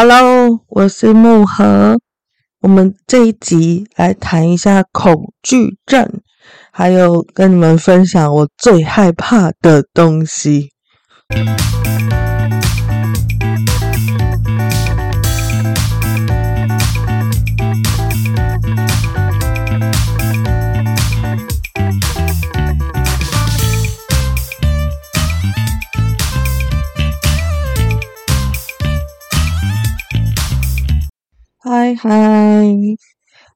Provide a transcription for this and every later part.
Hello，我是木盒。我们这一集来谈一下恐惧症，还有跟你们分享我最害怕的东西。嗨嗨，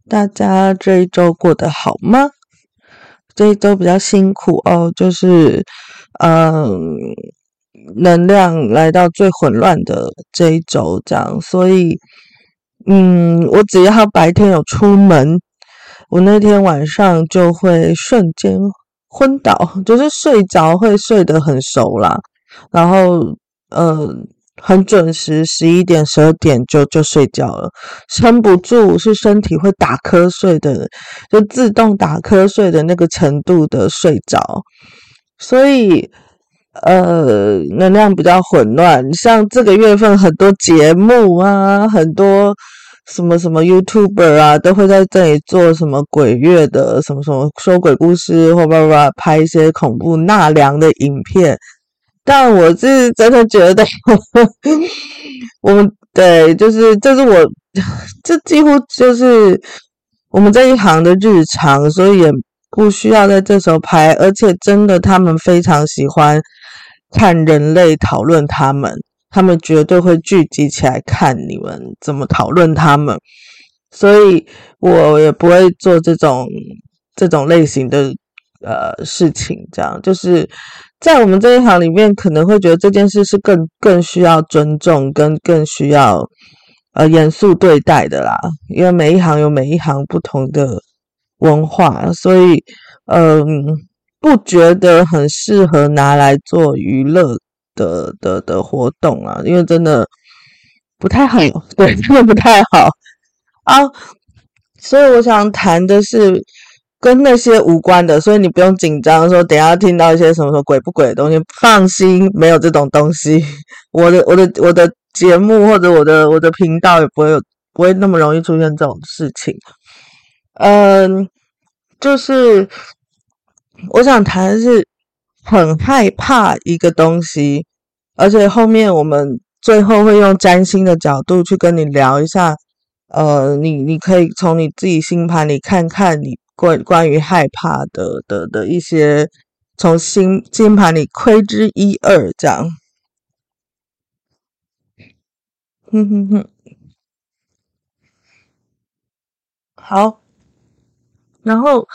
大家这一周过得好吗？这一周比较辛苦哦，就是嗯，能量来到最混乱的这一周，这样，所以嗯，我只要白天有出门，我那天晚上就会瞬间昏倒，就是睡着会睡得很熟啦，然后嗯。很准时，十一点、十二点就就睡觉了，撑不住，是身体会打瞌睡的，就自动打瞌睡的那个程度的睡着，所以呃，能量比较混乱。像这个月份很多节目啊，很多什么什么 YouTuber 啊，都会在这里做什么鬼月的什么什么说鬼故事，或叭叭拍一些恐怖纳凉的影片。但我是真的觉得，我们对，就是这是我，这几乎就是我们这一行的日常，所以也不需要在这时候拍。而且真的，他们非常喜欢看人类讨论他们，他们绝对会聚集起来看你们怎么讨论他们。所以我也不会做这种这种类型的呃事情，这样就是。在我们这一行里面，可能会觉得这件事是更更需要尊重，跟更需要呃严肃对待的啦。因为每一行有每一行不同的文化，所以嗯、不觉得很适合拿来做娱乐的的的活动啊。因为真的不太好，对，真的不太好啊。所以我想谈的是。跟那些无关的，所以你不用紧张，说等下听到一些什么什么鬼不鬼的东西，放心，没有这种东西。我的我的我的节目或者我的我的频道也不会有，不会那么容易出现这种事情。嗯，就是我想谈的是很害怕一个东西，而且后面我们最后会用占星的角度去跟你聊一下。呃，你你可以从你自己星盘里看看你。关关于害怕的的的一些，从星星盘里窥之一二这样，哼哼哼，好，然后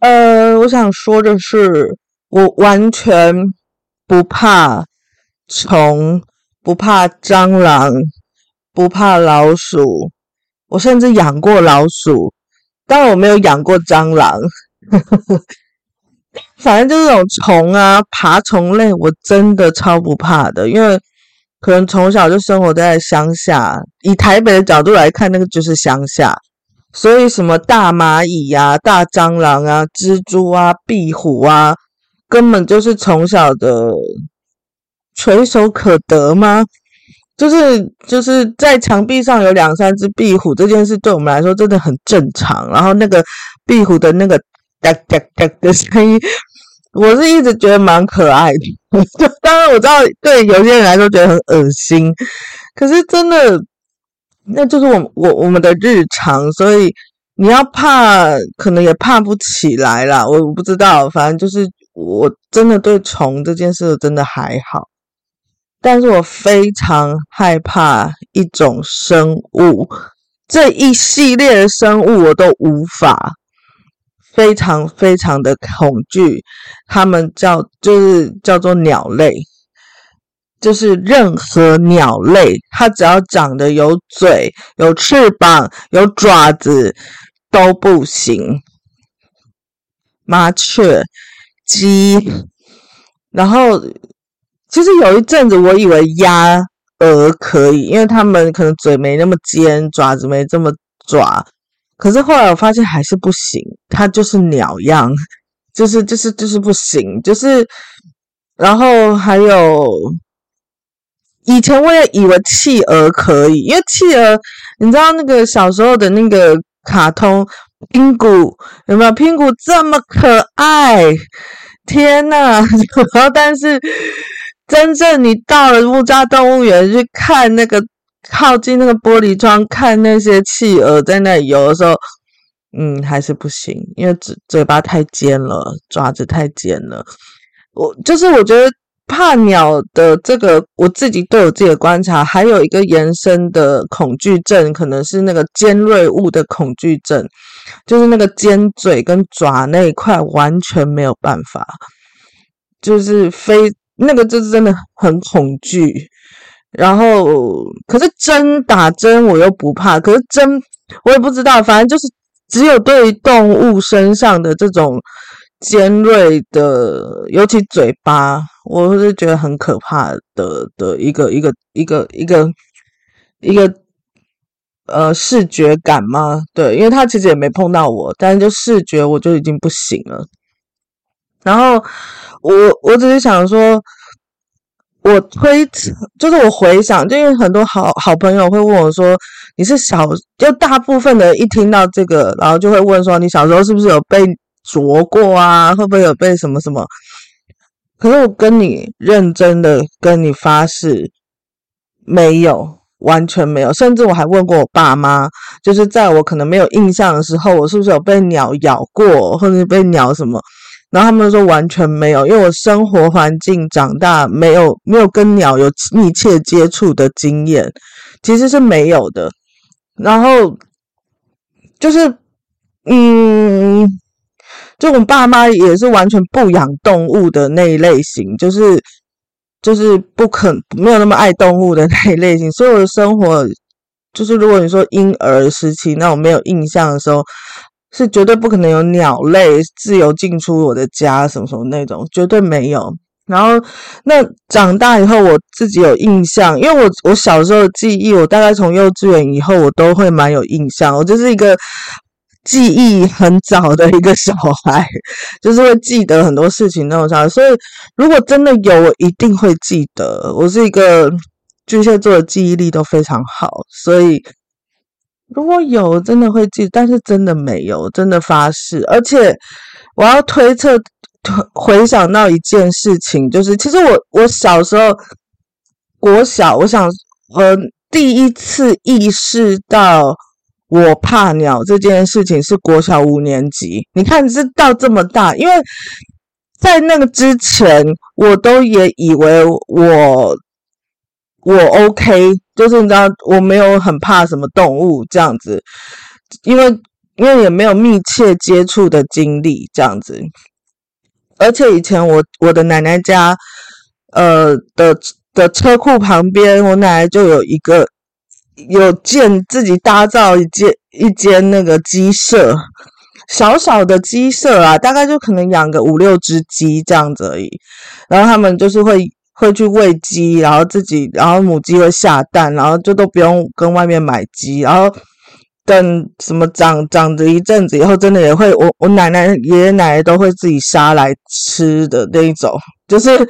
呃，我想说的是，我完全不怕虫，不怕蟑螂，不怕老鼠，我甚至养过老鼠。当然我没有养过蟑螂，呵呵呵，反正就是这种虫啊，爬虫类，我真的超不怕的，因为可能从小就生活在乡下，以台北的角度来看，那个就是乡下，所以什么大蚂蚁呀、啊、大蟑螂啊、蜘蛛啊、壁虎啊，根本就是从小的垂手可得吗？就是就是在墙壁上有两三只壁虎这件事，对我们来说真的很正常。然后那个壁虎的那个嘎嘎嘎的声音，我是一直觉得蛮可爱的。当然我知道对有些人来说觉得很恶心，可是真的那就是我我我们的日常，所以你要怕可能也怕不起来啦。我我不知道，反正就是我真的对虫这件事真的还好。但是我非常害怕一种生物，这一系列的生物我都无法，非常非常的恐惧。它们叫就是叫做鸟类，就是任何鸟类，它只要长得有嘴、有翅膀、有爪子都不行。麻雀、鸡，然后。其实有一阵子，我以为鸭、鹅可以，因为它们可能嘴没那么尖，爪子没这么爪。可是后来我发现还是不行，它就是鸟样，就是就是就是不行，就是。然后还有以前我也以为企鹅可以，因为企鹅，你知道那个小时候的那个卡通拼谷有没有？拼谷这么可爱，天呐！然后但是真正你到了木栅动物园去看那个，靠近那个玻璃窗看那些企鹅在那里游的时候，嗯，还是不行，因为嘴嘴巴太尖了，爪子太尖了。我就是我觉得。怕鸟的这个，我自己都有自己的观察，还有一个延伸的恐惧症，可能是那个尖锐物的恐惧症，就是那个尖嘴跟爪那一块完全没有办法，就是非那个就是真的很恐惧。然后，可是针打针我又不怕，可是针我也不知道，反正就是只有对于动物身上的这种。尖锐的，尤其嘴巴，我是觉得很可怕的的一个一个一个一个一个呃视觉感吗？对，因为他其实也没碰到我，但是就视觉我就已经不行了。然后我我只是想说，我推就是我回想，就因为很多好好朋友会问我说，你是小就大部分的一听到这个，然后就会问说，你小时候是不是有被啄过啊？会不会有被什么什么？可是我跟你认真的跟你发誓，没有，完全没有。甚至我还问过我爸妈，就是在我可能没有印象的时候，我是不是有被鸟咬过，或者是被鸟什么？然后他们说完全没有，因为我生活环境长大没有没有跟鸟有密切接触的经验，其实是没有的。然后就是嗯。就我爸妈也是完全不养动物的那一类型，就是就是不肯没有那么爱动物的那一类型。所有的生活，就是如果你说婴儿时期那种没有印象的时候，是绝对不可能有鸟类自由进出我的家什么什么那种，绝对没有。然后那长大以后，我自己有印象，因为我我小时候的记忆，我大概从幼稚园以后，我都会蛮有印象。我就是一个。记忆很早的一个小孩，就是会记得很多事情那种小孩，所以如果真的有，我一定会记得。我是一个巨蟹座的记忆力都非常好，所以如果有，真的会记，但是真的没有，真的发誓。而且我要推测，回想到一件事情，就是其实我我小时候，国小，我想嗯第一次意识到。我怕鸟这件事情是国小五年级，你看，是到这么大，因为在那个之前，我都也以为我我 OK，就是你知道，我没有很怕什么动物这样子，因为因为也没有密切接触的经历这样子，而且以前我我的奶奶家，呃的的车库旁边，我奶奶就有一个。有建自己打造一间一间那个鸡舍，小小的鸡舍啊，大概就可能养个五六只鸡这样子而已。然后他们就是会会去喂鸡，然后自己，然后母鸡会下蛋，然后就都不用跟外面买鸡。然后等什么长长着一阵子以后，真的也会，我我奶奶爷爷奶奶都会自己杀来吃的那一种，就是。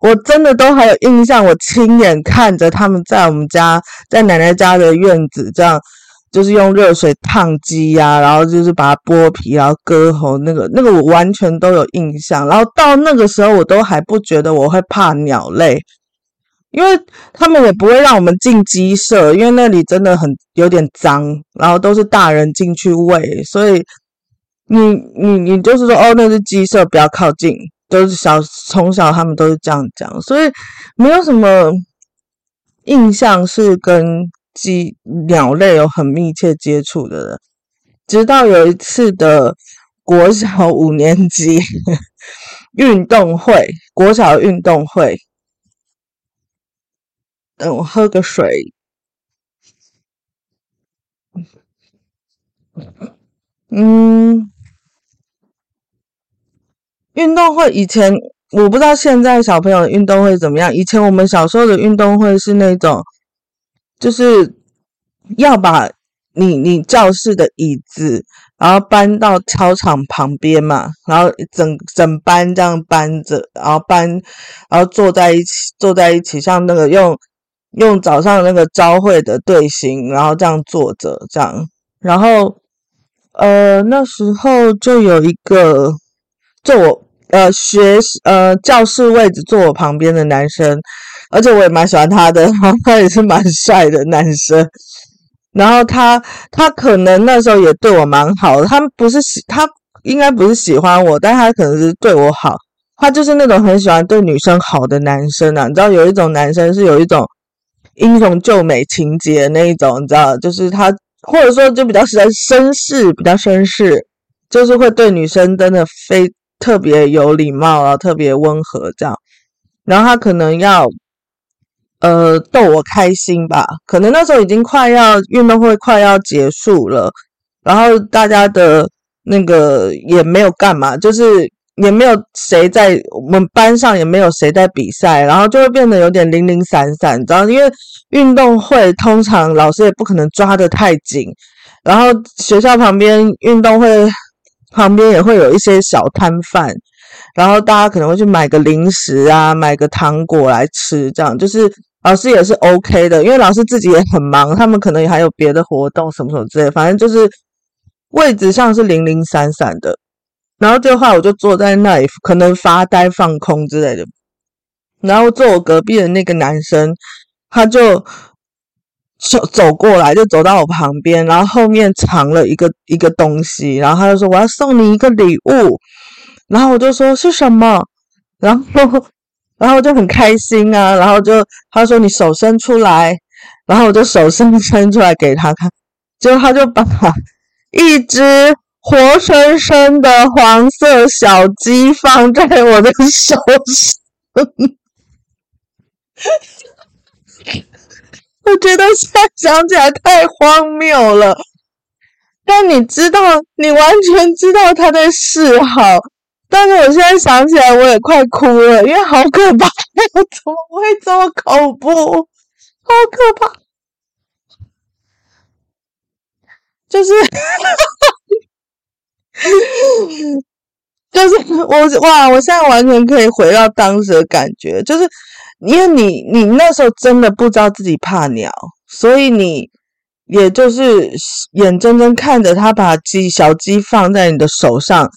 我真的都还有印象，我亲眼看着他们在我们家，在奶奶家的院子，这样就是用热水烫鸡呀，然后就是把它剥皮，然后割喉，那个那个我完全都有印象。然后到那个时候，我都还不觉得我会怕鸟类，因为他们也不会让我们进鸡舍，因为那里真的很有点脏，然后都是大人进去喂，所以你你你就是说，哦，那是鸡舍，不要靠近。都是小从小他们都是这样讲，所以没有什么印象是跟鸡鸟类有很密切接触的人。直到有一次的国小五年级运动会，国小运动会，等我喝个水。嗯。运动会以前我不知道现在小朋友运动会怎么样。以前我们小时候的运动会是那种，就是要把你你教室的椅子，然后搬到操场旁边嘛，然后整整班这样搬着，然后搬，然后坐在一起，坐在一起，像那个用用早上那个朝会的队形，然后这样坐着，这样，然后呃那时候就有一个坐我呃学呃教室位置坐我旁边的男生，而且我也蛮喜欢他的，他也是蛮帅的男生，然后他他可能那时候也对我蛮好，他不是喜他应该不是喜欢我，但他可能是对我好，他就是那种很喜欢对女生好的男生啊，你知道有一种男生是有一种。英雄救美情节那一种，你知道，就是他，或者说就比较喜欢绅士，比较绅士，就是会对女生真的非特别有礼貌啊，特别温和这样。然后他可能要呃逗我开心吧，可能那时候已经快要运动会快要结束了，然后大家的那个也没有干嘛，就是。也没有谁在我们班上，也没有谁在比赛，然后就会变得有点零零散散，你知道？因为运动会通常老师也不可能抓得太紧，然后学校旁边运动会旁边也会有一些小摊贩，然后大家可能会去买个零食啊，买个糖果来吃，这样就是老师也是 OK 的，因为老师自己也很忙，他们可能也还有别的活动什么什么之类，反正就是位置上是零零散散的。然后这话我就坐在那里，可能发呆、放空之类的。然后坐我隔壁的那个男生，他就走走过来，就走到我旁边，然后后面藏了一个一个东西，然后他就说：“我要送你一个礼物。”然后我就说：“是什么？”然后 然后就很开心啊，然后就他说：“你手伸出来。”然后我就手伸伸出来给他看，结果他就把一只。活生生的黄色小鸡放在我的手上，我觉得现在想起来太荒谬了。但你知道，你完全知道他在示好，但是我现在想起来我也快哭了，因为好可怕，怎么会这么恐怖？好可怕！就是。就是我哇！我现在完全可以回到当时的感觉，就是因为你你那时候真的不知道自己怕鸟，所以你也就是眼睁睁看着他把鸡小鸡放在你的手上，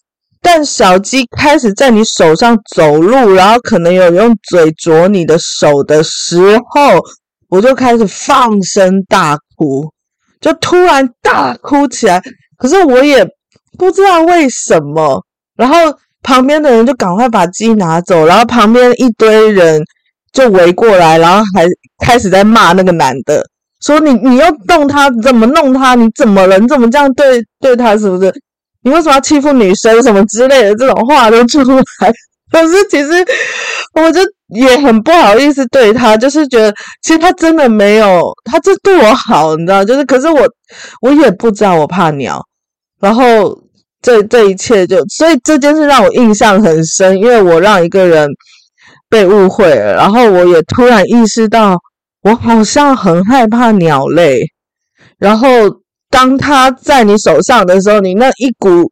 但小鸡开始在你手上走路，然后可能有用嘴啄你的手的时候，我就开始放声大哭，就突然大哭起来。可是我也。不知道为什么，然后旁边的人就赶快把鸡拿走，然后旁边一堆人就围过来，然后还开始在骂那个男的，说你你要动他，怎么弄他？你怎么了？你怎么这样对对他？是不是？你为什么要欺负女生？什么之类的这种话都出来。可是其实我就也很不好意思对他，就是觉得其实他真的没有，他就对我好，你知道？就是可是我我也不知道我怕鸟，然后。这这一切就，所以这件事让我印象很深，因为我让一个人被误会了，然后我也突然意识到，我好像很害怕鸟类。然后当它在你手上的时候，你那一股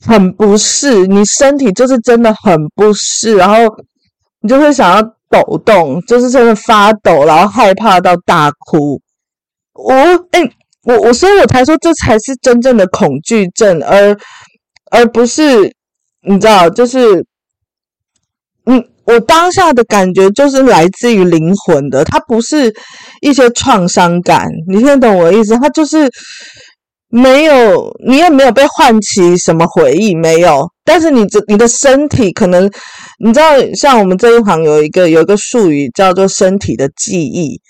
很不适，你身体就是真的很不适，然后你就会想要抖动，就是真的发抖，然后害怕到大哭。我诶我我所以我才说这才是真正的恐惧症，而而不是你知道，就是嗯我当下的感觉就是来自于灵魂的，它不是一些创伤感，你听得懂我的意思？他就是没有，你也没有被唤起什么回忆，没有，但是你这你的身体可能，你知道，像我们这一行有一个有一个术语叫做身体的记忆。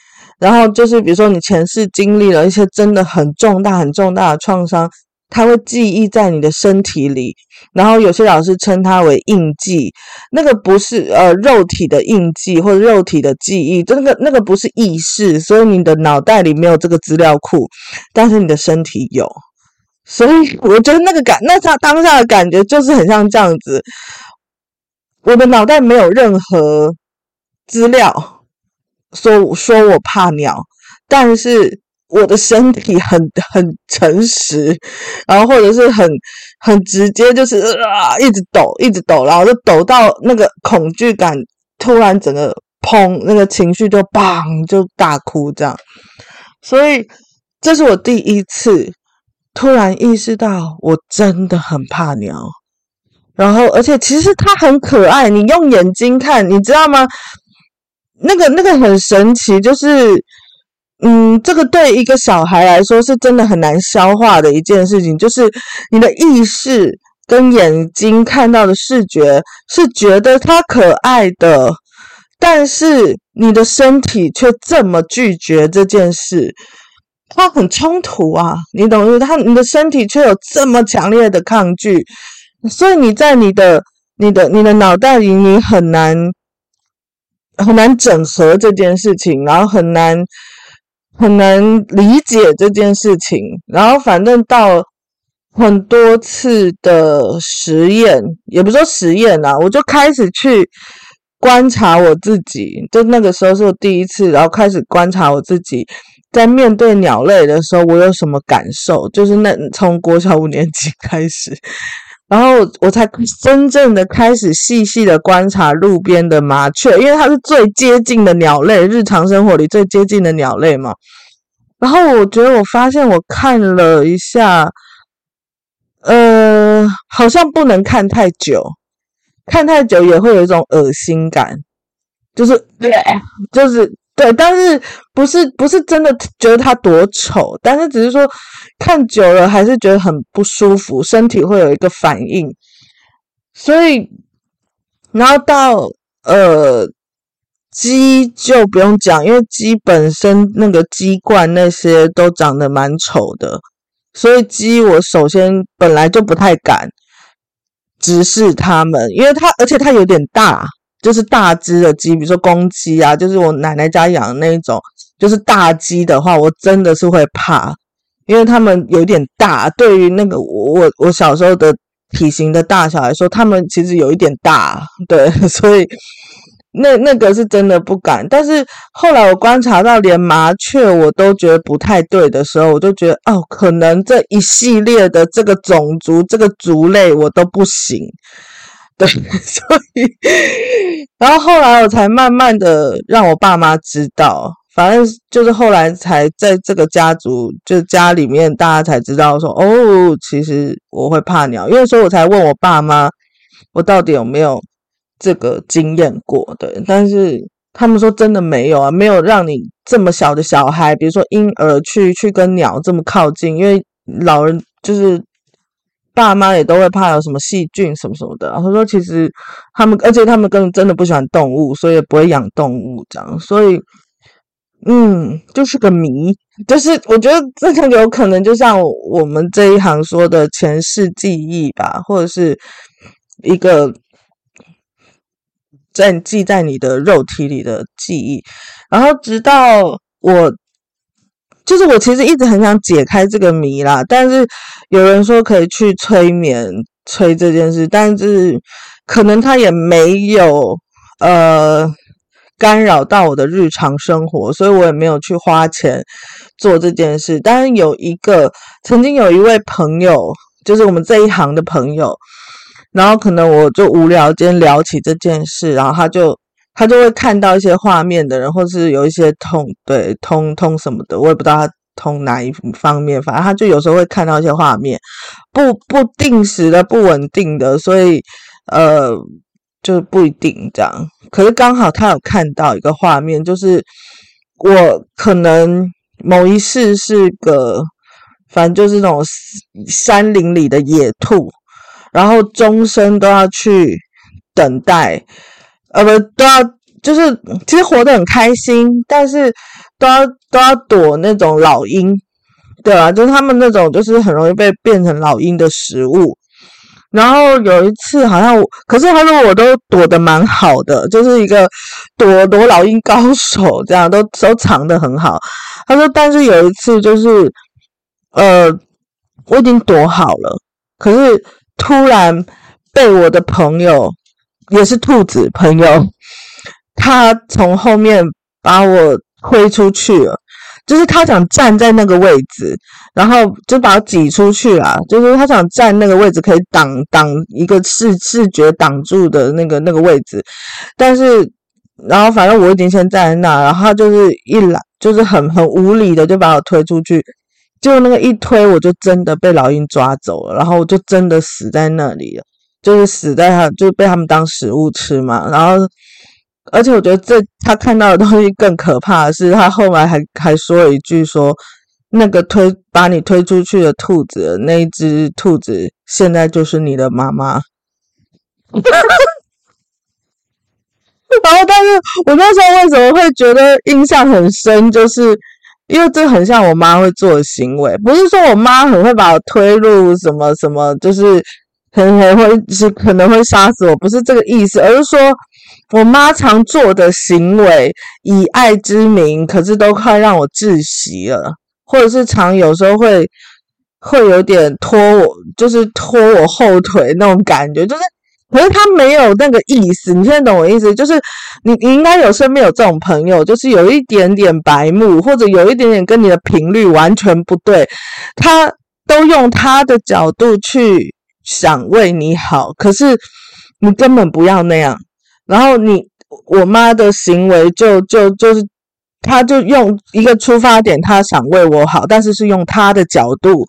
然后就是，比如说你前世经历了一些真的很重大、很重大的创伤，它会记忆在你的身体里。然后有些老师称它为印记，那个不是呃肉体的印记或者肉体的记忆，就那个那个不是意识，所以你的脑袋里没有这个资料库，但是你的身体有。所以我觉得那个感，那他当下的感觉就是很像这样子，我的脑袋没有任何资料。说说我怕鸟，但是我的身体很很诚实，然后或者是很很直接，就是啊，一直抖，一直抖，然后就抖到那个恐惧感突然整个砰，那个情绪就砰就大哭这样。所以这是我第一次突然意识到，我真的很怕鸟。然后，而且其实它很可爱，你用眼睛看，你知道吗？那个那个很神奇，就是，嗯，这个对一个小孩来说是真的很难消化的一件事情，就是你的意识跟眼睛看到的视觉是觉得它可爱的，但是你的身体却这么拒绝这件事，它很冲突啊，你懂吗？它你的身体却有这么强烈的抗拒。所以你在你的、你的、你的脑袋里，你很难很难整合这件事情，然后很难很难理解这件事情，然后反正到很多次的实验，也不说实验啦，我就开始去观察我自己。就那个时候是我第一次，然后开始观察我自己在面对鸟类的时候，我有什么感受？就是那从国小五年级开始。然后我才真正的开始细细的观察路边的麻雀，因为它是最接近的鸟类，日常生活里最接近的鸟类嘛。然后我觉得我发现我看了一下，呃，好像不能看太久，看太久也会有一种恶心感，就是对，就是。对，但是不是不是真的觉得它多丑，但是只是说看久了还是觉得很不舒服，身体会有一个反应。所以，然后到呃鸡就不用讲，因为鸡本身那个鸡冠那些都长得蛮丑的，所以鸡我首先本来就不太敢直视它们，因为它而且它有点大。就是大只的鸡，比如说公鸡啊，就是我奶奶家养的那一种，就是大鸡的话，我真的是会怕，因为它们有点大。对于那个我我小时候的体型的大小来说，它们其实有一点大，对，所以那那个是真的不敢。但是后来我观察到，连麻雀我都觉得不太对的时候，我就觉得哦，可能这一系列的这个种族这个族类我都不行。对，所以，然后后来我才慢慢的让我爸妈知道，反正就是后来才在这个家族，就家里面大家才知道说，哦，其实我会怕鸟，因为所以我才问我爸妈，我到底有没有这个经验过？对，但是他们说真的没有啊，没有让你这么小的小孩，比如说婴儿去去跟鸟这么靠近，因为老人就是。爸妈也都会怕有什么细菌什么什么的。他说，其实他们，而且他们根本真的不喜欢动物，所以也不会养动物这样。所以，嗯，就是个谜。就是我觉得这个有可能就像我们这一行说的前世记忆吧，或者是一个在记在你的肉体里的记忆。然后直到我。就是我其实一直很想解开这个谜啦，但是有人说可以去催眠催这件事，但是可能他也没有呃干扰到我的日常生活，所以我也没有去花钱做这件事。但是有一个曾经有一位朋友，就是我们这一行的朋友，然后可能我就无聊间聊起这件事，然后他就。他就会看到一些画面的人，或是有一些通对通通什么的，我也不知道他通哪一方面，反正他就有时候会看到一些画面，不不定时的、不稳定的，所以呃，就不一定这样。可是刚好他有看到一个画面，就是我可能某一世是个，反正就是那种山林里的野兔，然后终生都要去等待。呃，不都要，就是其实活得很开心，但是都要都要躲那种老鹰，对啊，就是他们那种就是很容易被变成老鹰的食物。然后有一次好像，可是他说我都躲得蛮好的，就是一个躲躲老鹰高手，这样都都藏得很好。他说，但是有一次就是，呃，我已经躲好了，可是突然被我的朋友。也是兔子朋友，他从后面把我推出去了，就是他想站在那个位置，然后就把我挤出去了，就是他想站那个位置可以挡挡一个视视觉挡住的那个那个位置，但是然后反正我已经先站在那，然后他就是一来就是很很无理的就把我推出去，结果那个一推我就真的被老鹰抓走了，然后我就真的死在那里了，就是死在他，就被他们当食物吃嘛。然后而且我觉得这他看到的东西更可怕的是，他后来还还说了一句说，那个推把你推出去的兔子，那一只兔子现在就是你的妈妈。然后，但是我那时候为什么会觉得印象很深，就是因为这很像我妈会做的行为。不是说我妈很会把我推入什么什么，就是很很会是可能会杀死我，不是这个意思，而是说我妈常做的行为，以爱之名，可是都快让我窒息了，或者是常有时候会会有点拖我，就是拖我后腿那种感觉，就是。可是他没有那个意思，你现在懂我意思？就是你你应该有身边有这种朋友，就是有一点点白目，或者有一点点跟你的频率完全不对，他都用他的角度去想为你好，可是你根本不要那样。然后你我妈的行为就就就是。她就用一个出发点，她想为我好，但是是用她的角度。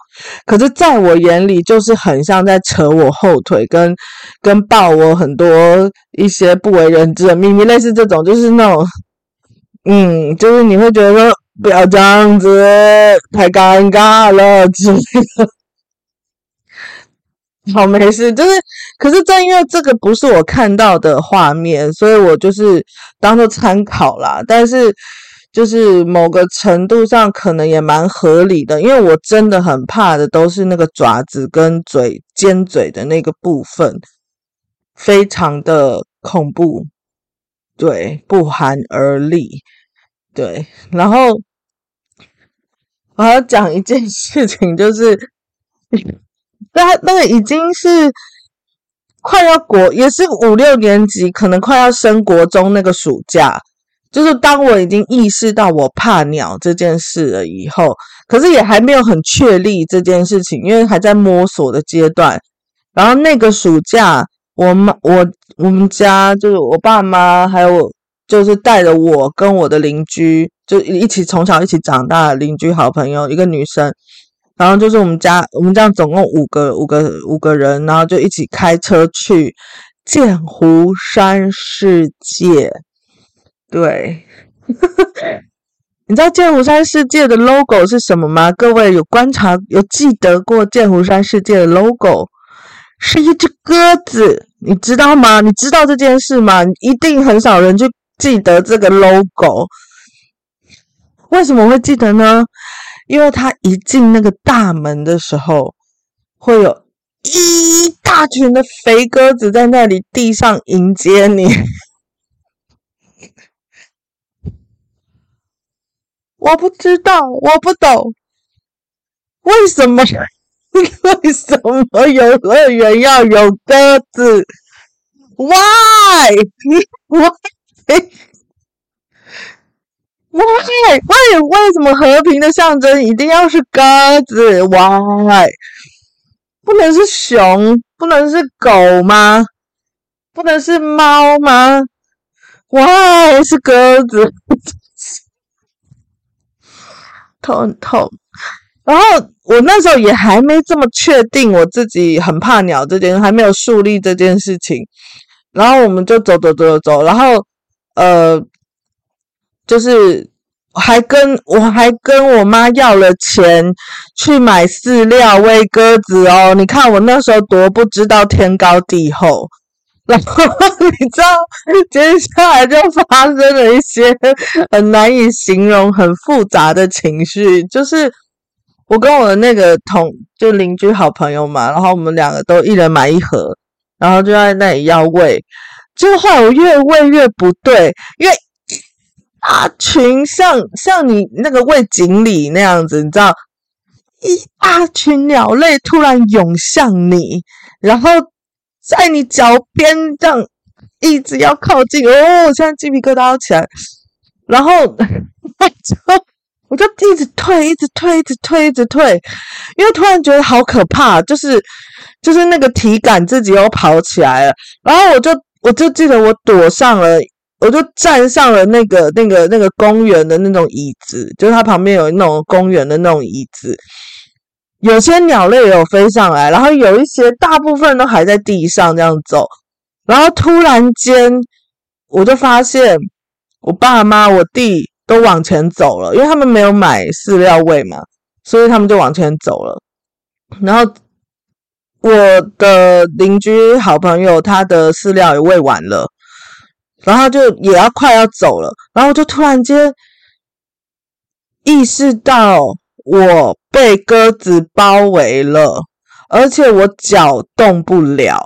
可是，在我眼里，就是很像在扯我后腿，跟跟爆我很多一些不为人知的秘密，类似这种，就是那种，嗯，就是你会觉得说不要这样子，太尴尬了之类的。好，没事，就是，可是正因为这个不是我看到的画面，所以我就是当做参考啦。但是。就是某个程度上可能也蛮合理的，因为我真的很怕的都是那个爪子跟嘴尖嘴的那个部分，非常的恐怖，对，不寒而栗，对。然后我要讲一件事情，就是那那个已经是快要国，也是五六年级，可能快要升国中那个暑假。就是当我已经意识到我怕鸟这件事了以后，可是也还没有很确立这件事情，因为还在摸索的阶段。然后那个暑假，我妈我我们家就是我爸妈，还有就是带着我跟我的邻居，就一起从小一起长大的邻居好朋友，一个女生。然后就是我们家我们这样总共五个五个五个人，然后就一起开车去剑湖山世界。对，你知道剑湖山世界的 logo 是什么吗？各位有观察有记得过剑湖山世界的 logo 是一只鸽子，你知道吗？你知道这件事吗？一定很少人去记得这个 logo，为什么会记得呢？因为他一进那个大门的时候，会有一大群的肥鸽子在那里地上迎接你。我不知道，我不懂，为什么？为什么游乐园要有鸽子？Why？Why？？Why？Why？Why？为为什么和平的象征一定要是鸽子？Why？不能是熊？不能是狗吗？不能是猫吗？Why 是鸽子？头很痛，然后我那时候也还没这么确定我自己很怕鸟这件，还没有树立这件事情。然后我们就走走走走走，然后呃，就是还跟我还跟我妈要了钱去买饲料喂鸽子哦。你看我那时候多不知道天高地厚。然后你知道，接下来就发生了一些很难以形容、很复杂的情绪。就是我跟我的那个同就邻居好朋友嘛，然后我们两个都一人买一盒，然后就在那里要喂。就后我越喂越不对，因为啊群像像你那个喂锦鲤那样子，你知道，一大群鸟类突然涌向你，然后。在你脚边这样一直要靠近哦，现在鸡皮疙瘩要起来，然后我 就我就一直退，一直退，一直退，一直退，因为突然觉得好可怕，就是就是那个体感自己又跑起来了，然后我就我就记得我躲上了，我就站上了那个那个那个公园的那种椅子，就是它旁边有那种公园的那种椅子，有些鸟类有飞上来，然后有一些大部分都还在地上这样走，然后突然间我就发现我爸妈、我弟都往前走了，因为他们没有买饲料喂嘛，所以他们就往前走了，然后我的邻居好朋友他的饲料也喂完了。然后就也要快要走了，然后就突然间意识到我被鸽子包围了，而且我脚动不了，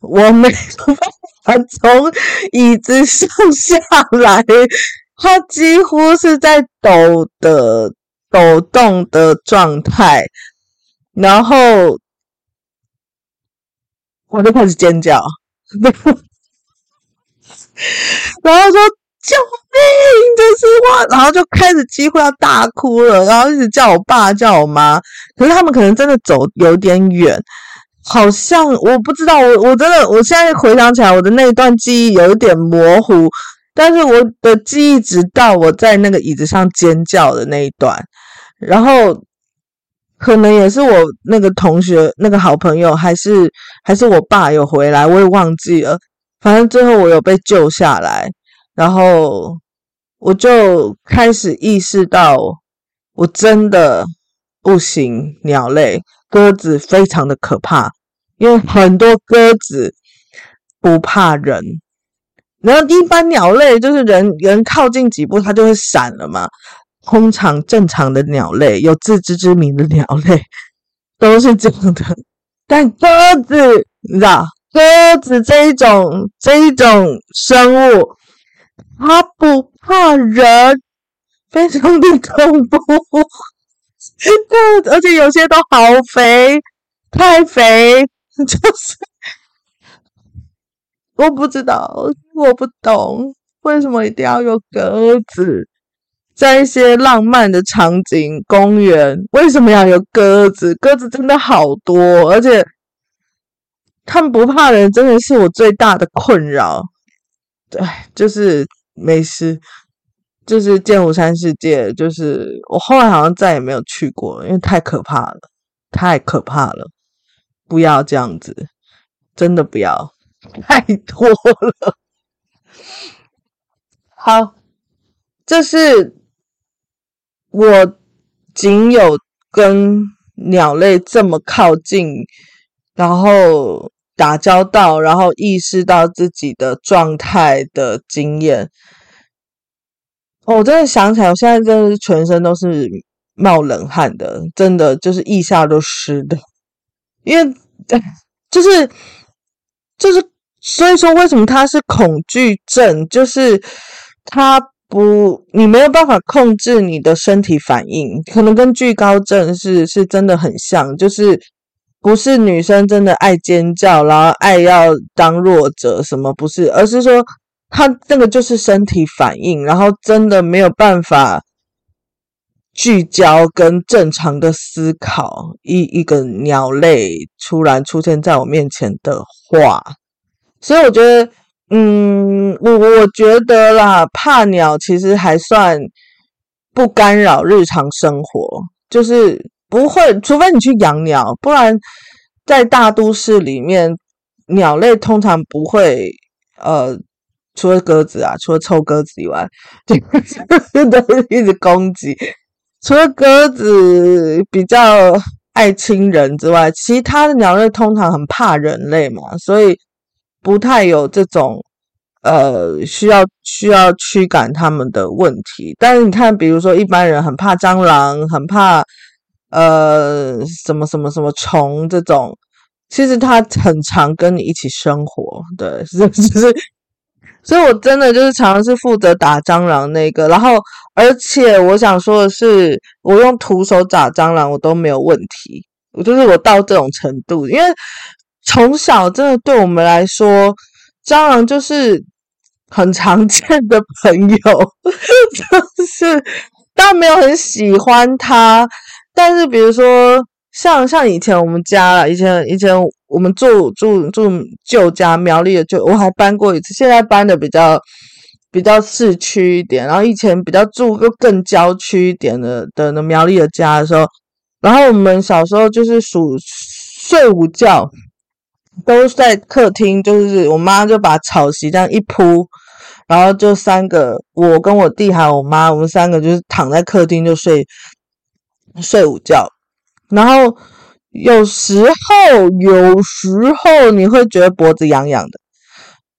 我没办法从椅子上下来，它几乎是在抖的抖动的状态，然后我就开始尖叫。然后说救命，这是我，然后就开始几乎要大哭了，然后一直叫我爸叫我妈，可是他们可能真的走有点远，好像我不知道，我我真的我现在回想起来，我的那一段记忆有点模糊，但是我的记忆直到我在那个椅子上尖叫的那一段，然后可能也是我那个同学那个好朋友，还是还是我爸有回来，我也忘记了。反正最后我有被救下来，然后我就开始意识到，我真的不行。鸟类，鸽子非常的可怕，因为很多鸽子不怕人。然后一般鸟类就是人人靠近几步，它就会闪了嘛。通常正常的鸟类，有自知之明的鸟类都是这样的，但鸽子，你知道？鸽子这一种这一种生物，它不怕人，非常的恐怖。而且有些都好肥，太肥，就是 我不知道，我不懂为什么一定要有鸽子，在一些浪漫的场景，公园为什么要有鸽子？鸽子真的好多，而且。他们不怕人，真的是我最大的困扰。对，就是没事，就是剑湖山世界，就是我后来好像再也没有去过，因为太可怕了，太可怕了，不要这样子，真的不要，太多了。好，这是我仅有跟鸟类这么靠近，然后。打交道，然后意识到自己的状态的经验。哦，我真的想起来，我现在真的是全身都是冒冷汗的，真的就是腋下都湿的。因为，就是就是，所以说为什么它是恐惧症？就是它不，你没有办法控制你的身体反应，可能跟惧高症是是真的很像，就是。不是女生真的爱尖叫，然后爱要当弱者什么？不是，而是说她那个就是身体反应，然后真的没有办法聚焦跟正常的思考。一一个鸟类突然出现在我面前的话，所以我觉得，嗯，我我觉得啦，怕鸟其实还算不干扰日常生活，就是。不会，除非你去养鸟，不然在大都市里面，鸟类通常不会。呃，除了鸽子啊，除了臭鸽子以外，就 都是一直攻击。除了鸽子比较爱亲人之外，其他的鸟类通常很怕人类嘛，所以不太有这种呃需要需要驱赶他们的问题。但是你看，比如说一般人很怕蟑螂，很怕。呃，什么什么什么虫这种，其实它很常跟你一起生活，对，是就是，所以我真的就是常常是负责打蟑螂那个，然后而且我想说的是，我用徒手打蟑螂我都没有问题，我就是我到这种程度，因为从小真的对我们来说，蟑螂就是很常见的朋友，就是但没有很喜欢它。但是，比如说，像像以前我们家，以前以前我们住住住旧家苗栗的，就我还搬过一次。现在搬的比较比较市区一点，然后以前比较住又更郊区一点的的的苗栗的家的时候，然后我们小时候就是数睡午觉都在客厅，就是我妈就把草席这样一铺，然后就三个，我跟我弟还有我妈，我们三个就是躺在客厅就睡睡午觉，然后。有时候，有时候你会觉得脖子痒痒的，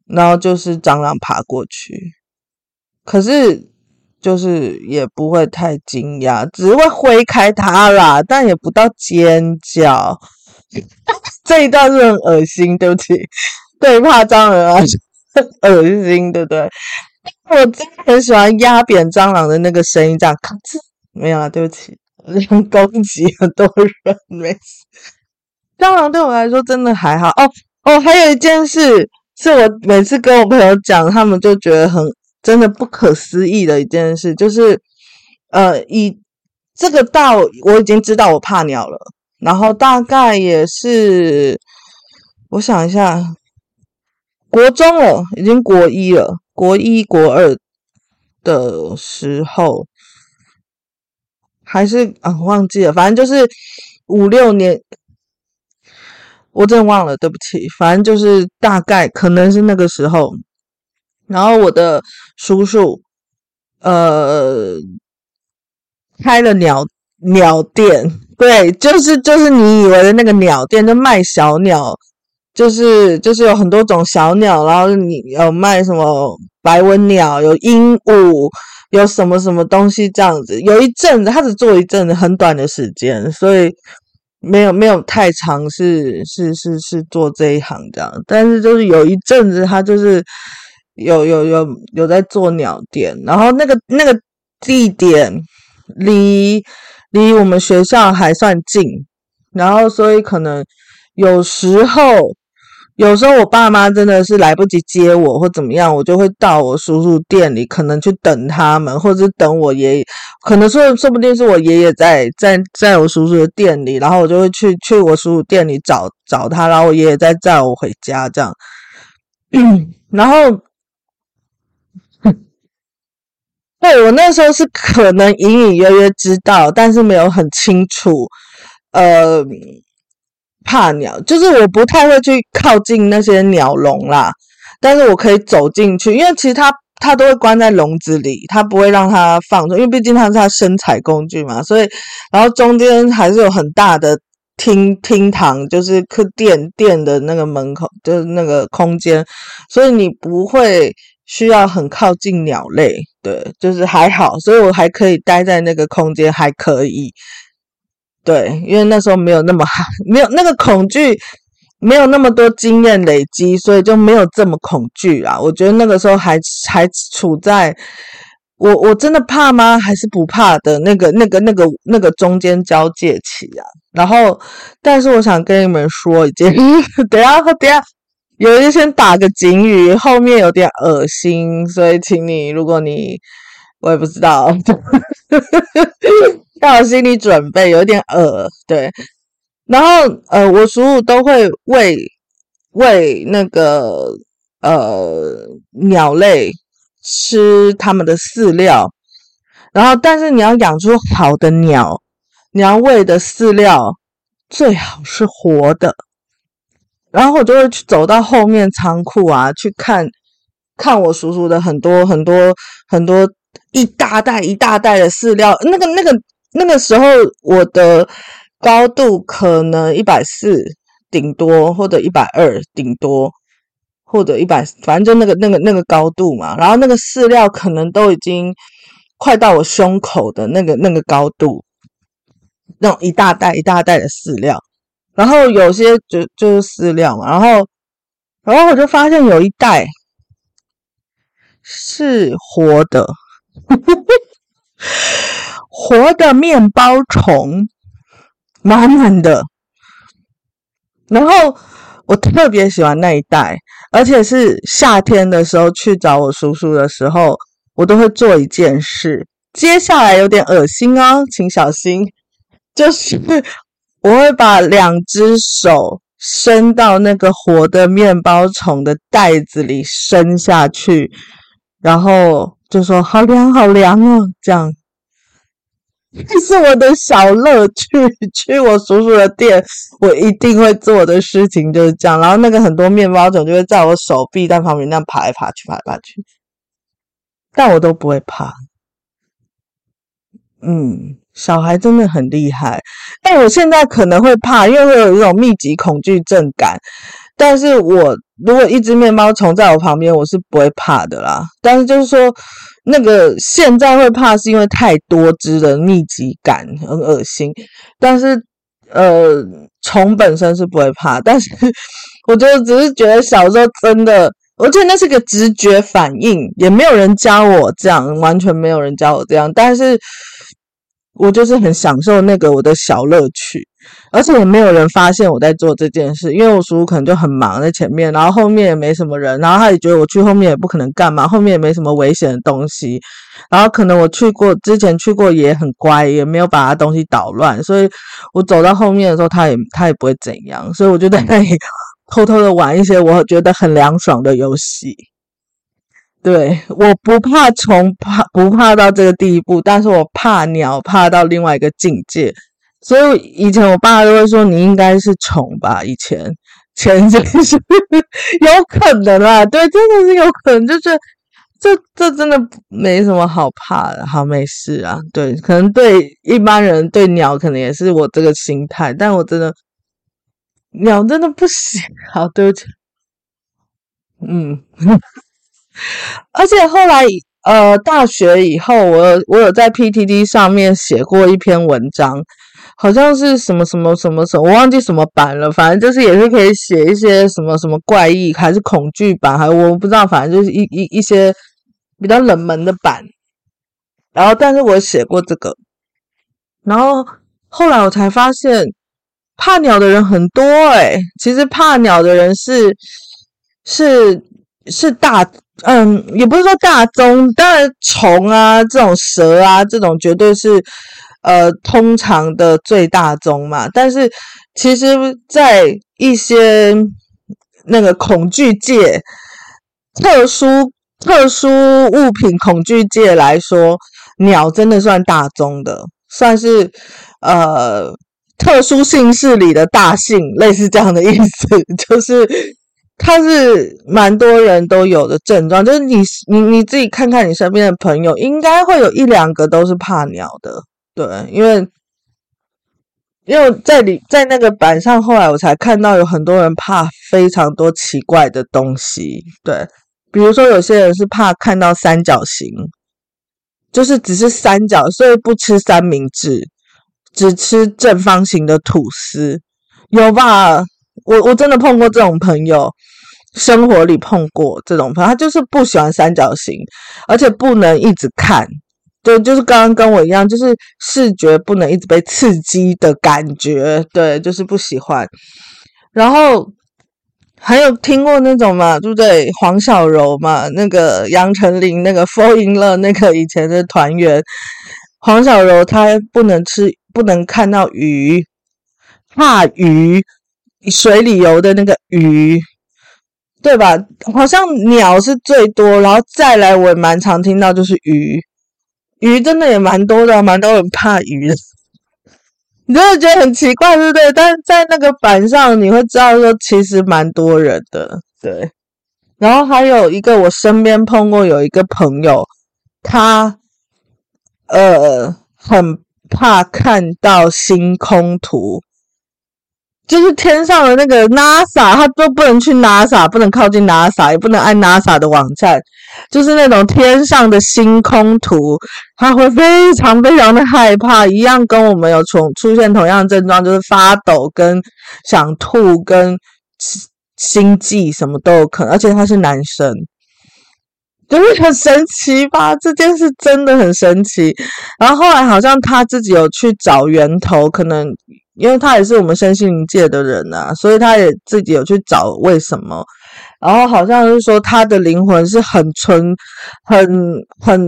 然后就是蟑螂爬过去，可是就是也不会太惊讶，只会挥开它啦，但也不到尖叫。这一段是很恶心，对不起，对怕蟑螂啊，很恶心，对不对？我真的很喜欢压扁蟑螂的那个声音，这样咔哧，没有啊，对不起。攻击很多人，没事。蟑螂对我来说真的还好哦哦。还有一件事，是我每次跟我朋友讲，他们就觉得很真的不可思议的一件事，就是呃，以这个到我已经知道我怕鸟了，然后大概也是我想一下，国中了，已经国一了，国一国二的时候。还是啊，忘记了，反正就是五六年，我真的忘了，对不起。反正就是大概可能是那个时候，然后我的叔叔呃开了鸟鸟店，对，就是就是你以为的那个鸟店，就卖小鸟，就是就是有很多种小鸟，然后你有卖什么白文鸟，有鹦鹉。有什么什么东西这样子？有一阵子，他只做一阵子很短的时间，所以没有没有太长是是是是做这一行这样。但是就是有一阵子，他就是有有有有在做鸟店，然后那个那个地点离离我们学校还算近，然后所以可能有时候。有时候我爸妈真的是来不及接我或怎么样，我就会到我叔叔店里，可能去等他们，或者是等我爷爷。可能说说不定是我爷爷在在在我叔叔的店里，然后我就会去去我叔叔店里找找他，然后我爷爷再载我回家这样。然后，对，我那时候是可能隐隐约约知道，但是没有很清楚，呃。怕鸟，就是我不太会去靠近那些鸟笼啦，但是我可以走进去，因为其实它它都会关在笼子里，它不会让它放出，因为毕竟它是它生产工具嘛，所以然后中间还是有很大的厅厅堂，就是客店店的那个门口，就是那个空间，所以你不会需要很靠近鸟类，对，就是还好，所以我还可以待在那个空间，还可以。对，因为那时候没有那么害，没有那个恐惧，没有那么多经验累积，所以就没有这么恐惧啊。我觉得那个时候还还处在我我真的怕吗？还是不怕的那个那个那个那个中间交界期啊。然后，但是我想跟你们说一件，等一下等一下，有一先打个警语，后面有点恶心，所以请你，如果你我也不知道。要有心理准备，有点恶对。然后呃，我叔叔都会喂喂那个呃鸟类吃他们的饲料。然后，但是你要养出好的鸟，你要喂的饲料最好是活的。然后我就会去走到后面仓库啊，去看看我叔叔的很多很多很多一大袋一大袋的饲料，那个那个。那个时候我的高度可能一百四顶多，或者一百二顶多，或者一百，反正就那个那个那个高度嘛。然后那个饲料可能都已经快到我胸口的那个那个高度，那种一大袋一大袋的饲料。然后有些就就是饲料嘛。然后然后我就发现有一袋是活的。活的面包虫，满满的。然后我特别喜欢那一袋，而且是夏天的时候去找我叔叔的时候，我都会做一件事。接下来有点恶心哦，请小心。就是 我会把两只手伸到那个活的面包虫的袋子里伸下去，然后就说好凉好凉哦，这样。这 是我的小乐趣，去我叔叔的店，我一定会做的事情就是这样。然后那个很多面包虫就会在我手臂在旁边那样爬来爬去，爬来爬去，但我都不会怕。嗯，小孩真的很厉害，但我现在可能会怕，因为会有一种密集恐惧症感。但是我如果一只面包虫在我旁边，我是不会怕的啦。但是就是说，那个现在会怕，是因为太多只的密集感很恶心。但是呃，虫本身是不会怕。但是我觉得只是觉得小时候真的，我觉得那是个直觉反应，也没有人教我这样，完全没有人教我这样。但是我就是很享受那个我的小乐趣。而且也没有人发现我在做这件事，因为我叔叔可能就很忙在前面，然后后面也没什么人，然后他也觉得我去后面也不可能干嘛，后面也没什么危险的东西，然后可能我去过之前去过也很乖，也没有把他东西捣乱，所以我走到后面的时候，他也他也不会怎样，所以我就在那里偷偷的玩一些我觉得很凉爽的游戏。对，我不怕虫，怕不怕到这个地步，但是我怕鸟，怕到另外一个境界。所以以前我爸都会说，你应该是虫吧？以前前就是有可能啦，对，真的是有可能，就是这这真的没什么好怕的，好没事啊。对，可能对一般人对鸟可能也是我这个心态，但我真的鸟真的不行。好，对不起。嗯，而且后来呃大学以后，我我有在 PTT 上面写过一篇文章。好像是什么什么什么什么，我忘记什么版了。反正就是也是可以写一些什么什么怪异，还是恐惧版，还我不知道。反正就是一一一些比较冷门的版。然后，但是我写过这个。然后后来我才发现，怕鸟的人很多诶、其实怕鸟的人是是是大，嗯，也不是说大宗。当然，虫啊，这种蛇啊，这种绝对是。呃，通常的最大宗嘛，但是其实，在一些那个恐惧界、特殊特殊物品恐惧界来说，鸟真的算大宗的，算是呃特殊姓氏里的大姓，类似这样的意思，就是它是蛮多人都有的症状，就是你你你自己看看你身边的朋友，应该会有一两个都是怕鸟的。对，因为因为在里在那个板上，后来我才看到有很多人怕非常多奇怪的东西。对，比如说有些人是怕看到三角形，就是只是三角，所以不吃三明治，只吃正方形的吐司，有吧？我我真的碰过这种朋友，生活里碰过这种朋友，他就是不喜欢三角形，而且不能一直看。对，就是刚刚跟我一样，就是视觉不能一直被刺激的感觉，对，就是不喜欢。然后还有听过那种嘛，对不对？黄小柔嘛，那个杨丞琳那个 Fall in Love 那个以前的团员，黄小柔她不能吃，不能看到鱼，怕鱼，水里游的那个鱼，对吧？好像鸟是最多，然后再来我也蛮常听到就是鱼。鱼真的也蛮多的，蛮多人怕鱼的。你真的觉得很奇怪，对不对？但在那个板上，你会知道说，其实蛮多人的。对，然后还有一个，我身边碰过有一个朋友，他呃很怕看到星空图。就是天上的那个 NASA，他都不能去 NASA，不能靠近 NASA，也不能按 NASA 的网站。就是那种天上的星空图，他会非常非常的害怕，一样跟我们有出出现同样的症状，就是发抖、跟想吐、跟心悸什么都有可能。而且他是男生，就是很神奇吧？这件事真的很神奇。然后后来好像他自己有去找源头，可能。因为他也是我们身心灵界的人呐、啊，所以他也自己有去找为什么，然后好像是说他的灵魂是很纯、很很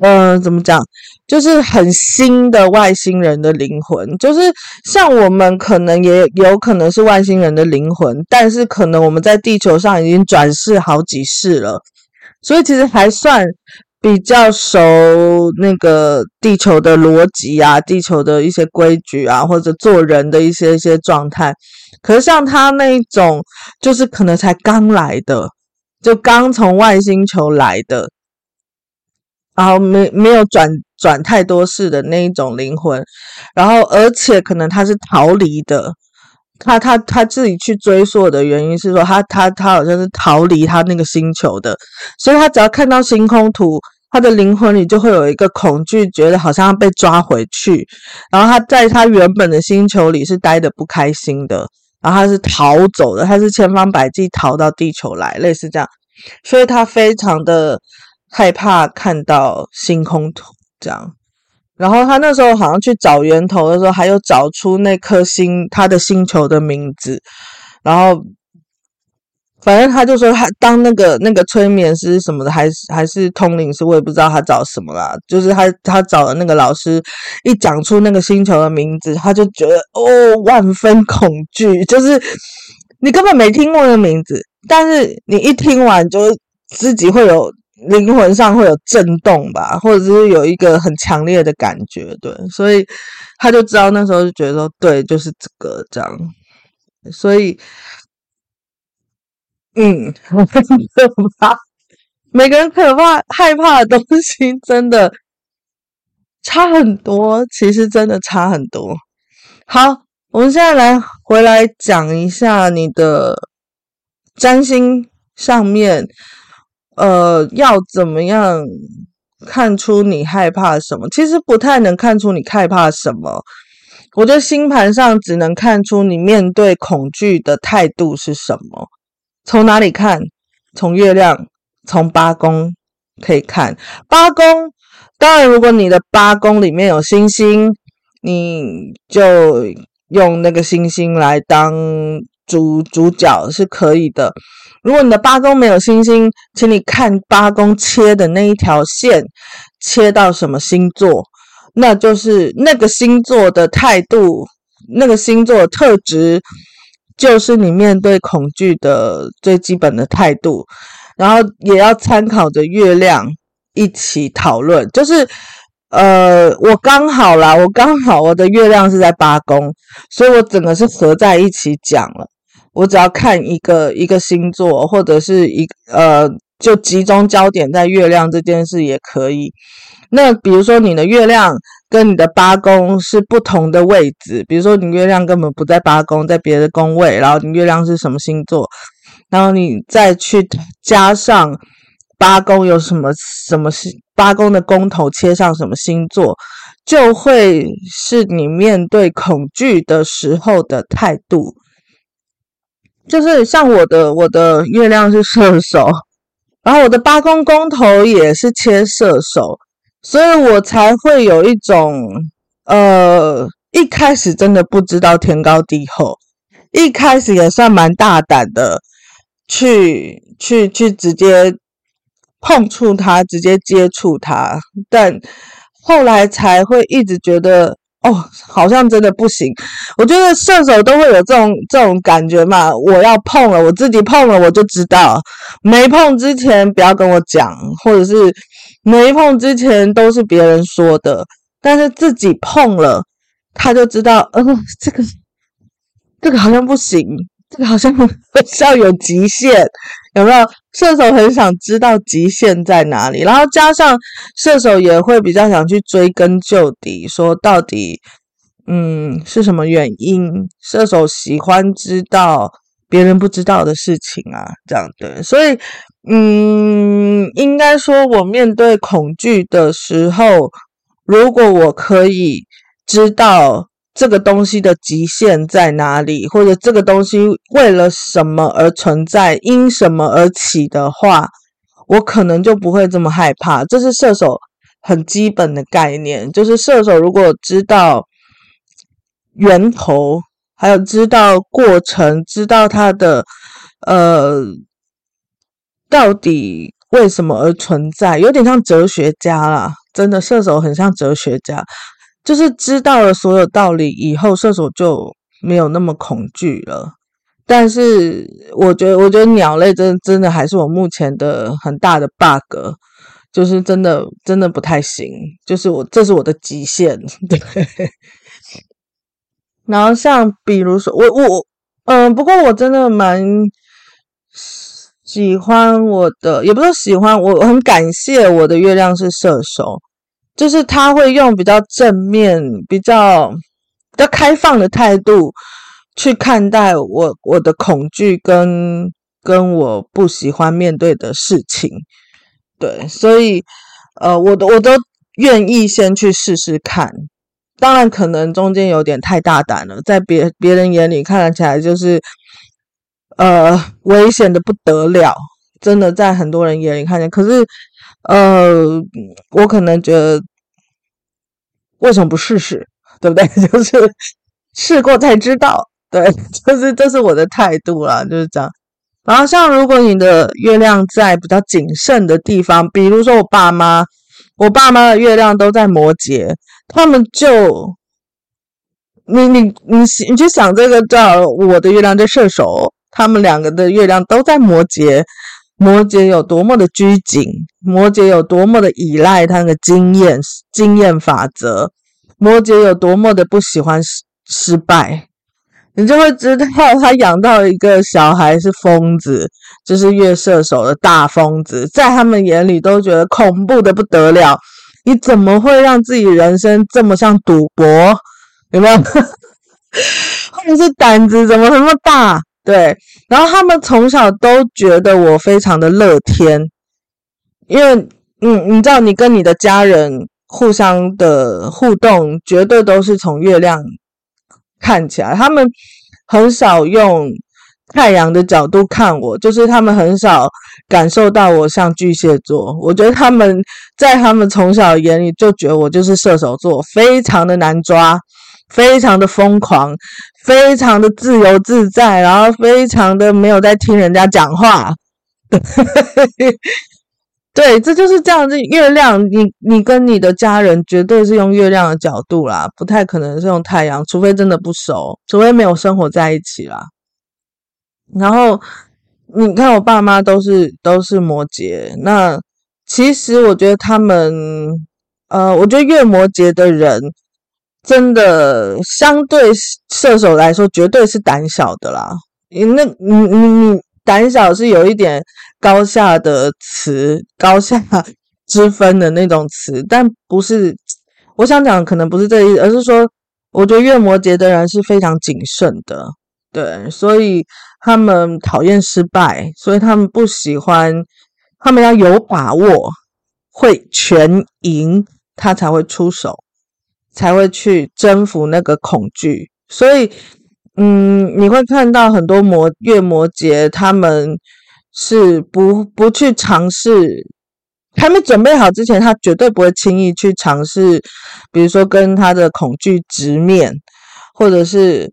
呃，怎么讲？就是很新的外星人的灵魂，就是像我们可能也有可能是外星人的灵魂，但是可能我们在地球上已经转世好几世了，所以其实还算比较熟那个地球的逻辑啊，地球的一些规矩啊，或者做人的一些一些状态。可是像他那一种，就是可能才刚来的，就刚从外星球来的。然后没没有转转太多世的那一种灵魂，然后而且可能他是逃离的，他他他自己去追溯的原因是说他他他好像是逃离他那个星球的，所以他只要看到星空图，他的灵魂里就会有一个恐惧，觉得好像要被抓回去，然后他在他原本的星球里是待的不开心的，然后他是逃走的，他是千方百计逃到地球来，类似这样，所以他非常的。害怕看到星空图这样，然后他那时候好像去找源头的时候，还有找出那颗星他的星球的名字，然后反正他就说他当那个那个催眠师什么的，还是还是通灵师，我也不知道他找什么啦。就是他他找的那个老师一讲出那个星球的名字，他就觉得哦万分恐惧，就是你根本没听过那名字，但是你一听完就自己会有。灵魂上会有震动吧，或者是有一个很强烈的感觉，对，所以他就知道那时候就觉得说，对，就是这个这样，所以，嗯，很可怕，每个人可怕害怕的东西真的差很多，其实真的差很多。好，我们现在来回来讲一下你的占星上面。呃，要怎么样看出你害怕什么？其实不太能看出你害怕什么。我觉得星盘上只能看出你面对恐惧的态度是什么。从哪里看？从月亮，从八宫可以看。八宫，当然，如果你的八宫里面有星星，你就用那个星星来当主主角是可以的。如果你的八宫没有星星，请你看八宫切的那一条线，切到什么星座，那就是那个星座的态度，那个星座的特质，就是你面对恐惧的最基本的态度。然后也要参考着月亮一起讨论。就是，呃，我刚好啦，我刚好我的月亮是在八宫，所以我整个是合在一起讲了。我只要看一个一个星座，或者是一呃，就集中焦点在月亮这件事也可以。那比如说你的月亮跟你的八宫是不同的位置，比如说你月亮根本不在八宫，在别的宫位，然后你月亮是什么星座，然后你再去加上八宫有什么什么星，八宫的宫头切上什么星座，就会是你面对恐惧的时候的态度。就是像我的我的月亮是射手，然后我的八宫宫头也是切射手，所以我才会有一种呃，一开始真的不知道天高地厚，一开始也算蛮大胆的，去去去直接碰触它，直接接触它，但后来才会一直觉得。哦，好像真的不行。我觉得射手都会有这种这种感觉嘛。我要碰了，我自己碰了，我就知道。没碰之前不要跟我讲，或者是没碰之前都是别人说的。但是自己碰了，他就知道，呃，这个这个好像不行，这个好像好像有极限。有没有？射手很想知道极限在哪里，然后加上射手也会比较想去追根究底，说到底，嗯，是什么原因？射手喜欢知道别人不知道的事情啊，这样对。所以，嗯，应该说，我面对恐惧的时候，如果我可以知道。这个东西的极限在哪里？或者这个东西为了什么而存在？因什么而起的话，我可能就不会这么害怕。这是射手很基本的概念，就是射手如果知道源头，还有知道过程，知道它的呃到底为什么而存在，有点像哲学家啦。真的，射手很像哲学家，就是知道了所有道理以后，射手就没有那么恐惧了。但是，我觉得，我觉得鸟类真真的还是我目前的很大的 bug，就是真的真的不太行，就是我这是我的极限，对。然后像比如说，我我嗯、不过我真的蛮。喜欢我的，也不是喜欢，我很感谢我的月亮是射手，就是他会用比较正面、比较比较开放的态度去看待我我的恐惧跟跟我不喜欢面对的事情，对，所以呃，我都我都愿意先去试试看，当然可能中间有点太大胆了，在别别人眼里看起来就是。呃，危险的不得了，真的在很多人眼里看见。可是，呃，我可能觉得，为什么不试试？对不对？就是试过才知道。对，就是这是我的态度啦，就是这样。然后，像如果你的月亮在比较谨慎的地方，比如说我爸妈，我爸妈的月亮都在摩羯，他们就，你你你你去想这个叫我的月亮在射手。他们两个的月亮都在摩羯，摩羯有多么的拘谨，摩羯有多么的依赖他的经验、经验法则，摩羯有多么的不喜欢失失败，你就会知道他养到一个小孩是疯子，就是月射手的大疯子，在他们眼里都觉得恐怖的不得了。你怎么会让自己人生这么像赌博？有没有？或者是胆子怎么那么大？对，然后他们从小都觉得我非常的乐天，因为，嗯，你知道，你跟你的家人互相的互动，绝对都是从月亮看起来。他们很少用太阳的角度看我，就是他们很少感受到我像巨蟹座。我觉得他们在他们从小眼里就觉得我就是射手座，非常的难抓。非常的疯狂，非常的自由自在，然后非常的没有在听人家讲话。对，这就是这样子。月亮，你你跟你的家人绝对是用月亮的角度啦，不太可能是用太阳，除非真的不熟，除非没有生活在一起啦。然后你看，我爸妈都是都是摩羯，那其实我觉得他们，呃，我觉得月摩羯的人。真的，相对射手来说，绝对是胆小的啦。那，你你你胆小是有一点高下的词，高下之分的那种词，但不是。我想讲，可能不是这意思，而是说，我觉得月摩羯的人是非常谨慎的，对，所以他们讨厌失败，所以他们不喜欢，他们要有把握会全赢，他才会出手。才会去征服那个恐惧，所以，嗯，你会看到很多摩月摩羯，他们是不不去尝试，还没准备好之前，他绝对不会轻易去尝试，比如说跟他的恐惧直面，或者是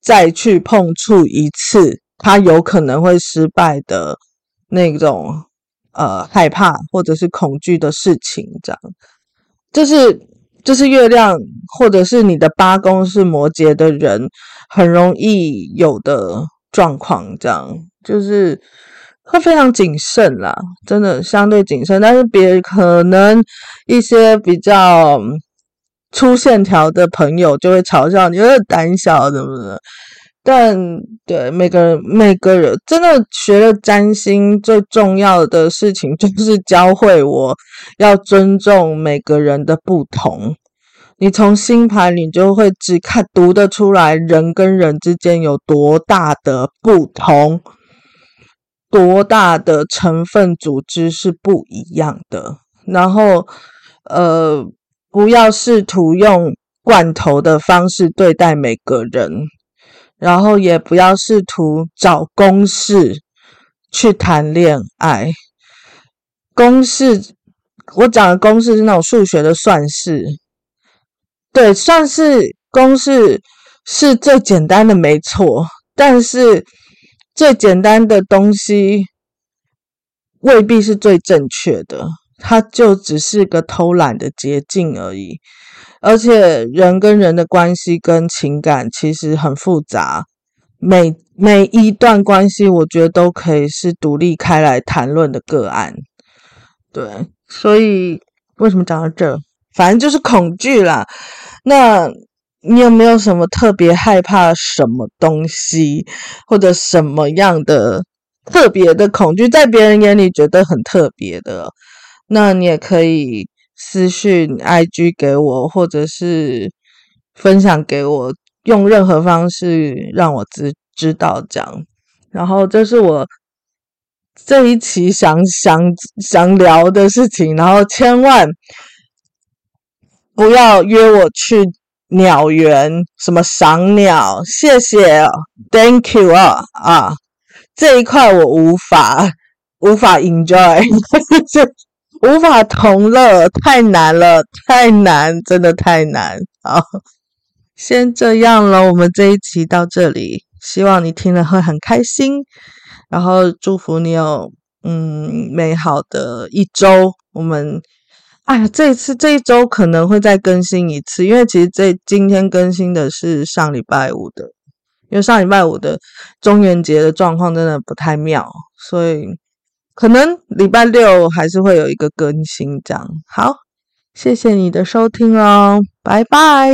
再去碰触一次他有可能会失败的那种呃害怕或者是恐惧的事情，这样，就是。就是月亮，或者是你的八宫是摩羯的人，很容易有的状况。这样就是会非常谨慎啦，真的相对谨慎。但是别可能一些比较粗线条的朋友就会嘲笑你有点胆小，怎么怎么？但对每个人，每个人真的学了占星，最重要的事情 就是教会我要尊重每个人的不同。你从星盘里就会只看读得出来，人跟人之间有多大的不同，多大的成分组织是不一样的。然后，呃，不要试图用罐头的方式对待每个人。然后也不要试图找公式去谈恋爱。公式，我讲的公式是那种数学的算式，对，算式公式是最简单的，没错。但是最简单的东西，未必是最正确的，它就只是个偷懒的捷径而已。而且人跟人的关系跟情感其实很复杂，每每一段关系，我觉得都可以是独立开来谈论的个案。对，所以为什么讲到这？反正就是恐惧啦。那你有没有什么特别害怕什么东西，或者什么样的特别的恐惧，在别人眼里觉得很特别的？那你也可以。私讯 IG 给我，或者是分享给我，用任何方式让我知知道这样。然后这是我这一期想想想聊的事情，然后千万不要约我去鸟园，什么赏鸟，谢谢，Thank you 啊啊，这一块我无法无法 enjoy。无法同乐，太难了，太难，真的太难。啊，先这样了，我们这一期到这里，希望你听了会很开心，然后祝福你有嗯美好的一周。我们哎呀，这一次这一周可能会再更新一次，因为其实这今天更新的是上礼拜五的，因为上礼拜五的中元节的状况真的不太妙，所以。可能礼拜六还是会有一个更新，这样。好，谢谢你的收听哦，拜拜。